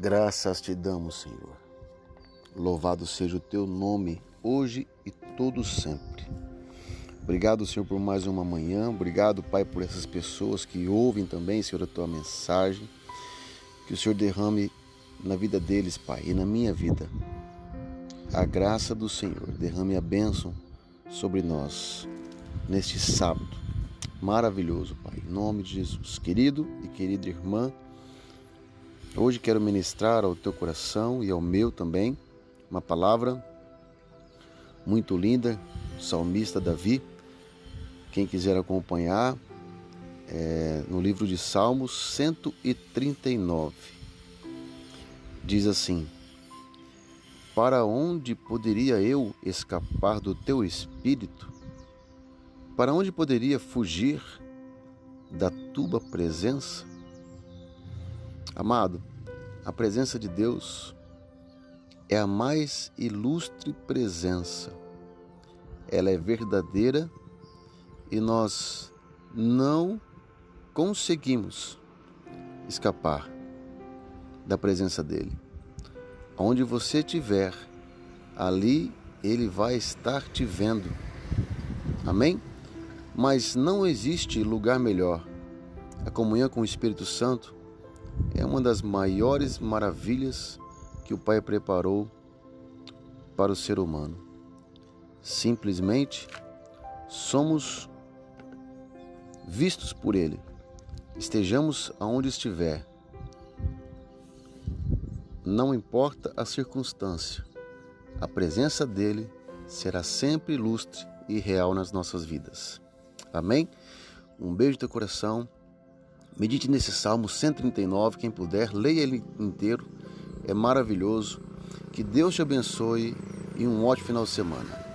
Graças te damos, Senhor. Louvado seja o teu nome, hoje e todo sempre. Obrigado, Senhor, por mais uma manhã. Obrigado, Pai, por essas pessoas que ouvem também, Senhor, a tua mensagem. Que o Senhor derrame na vida deles, Pai, e na minha vida. A graça do Senhor, derrame a bênção sobre nós neste sábado. Maravilhoso, Pai. Em nome de Jesus. Querido e querida irmã, Hoje quero ministrar ao teu coração e ao meu também uma palavra muito linda, salmista Davi. Quem quiser acompanhar, é, no livro de Salmos 139, diz assim: Para onde poderia eu escapar do teu espírito? Para onde poderia fugir da tua presença? Amado, a presença de Deus é a mais ilustre presença. Ela é verdadeira e nós não conseguimos escapar da presença dele. Onde você estiver, ali ele vai estar te vendo. Amém? Mas não existe lugar melhor. A comunhão com o Espírito Santo é uma das maiores maravilhas que o Pai preparou para o ser humano. Simplesmente somos vistos por Ele, estejamos aonde estiver. Não importa a circunstância, a presença dele será sempre ilustre e real nas nossas vidas. Amém? Um beijo teu coração. Medite nesse Salmo 139, quem puder, leia ele inteiro. É maravilhoso. Que Deus te abençoe e um ótimo final de semana.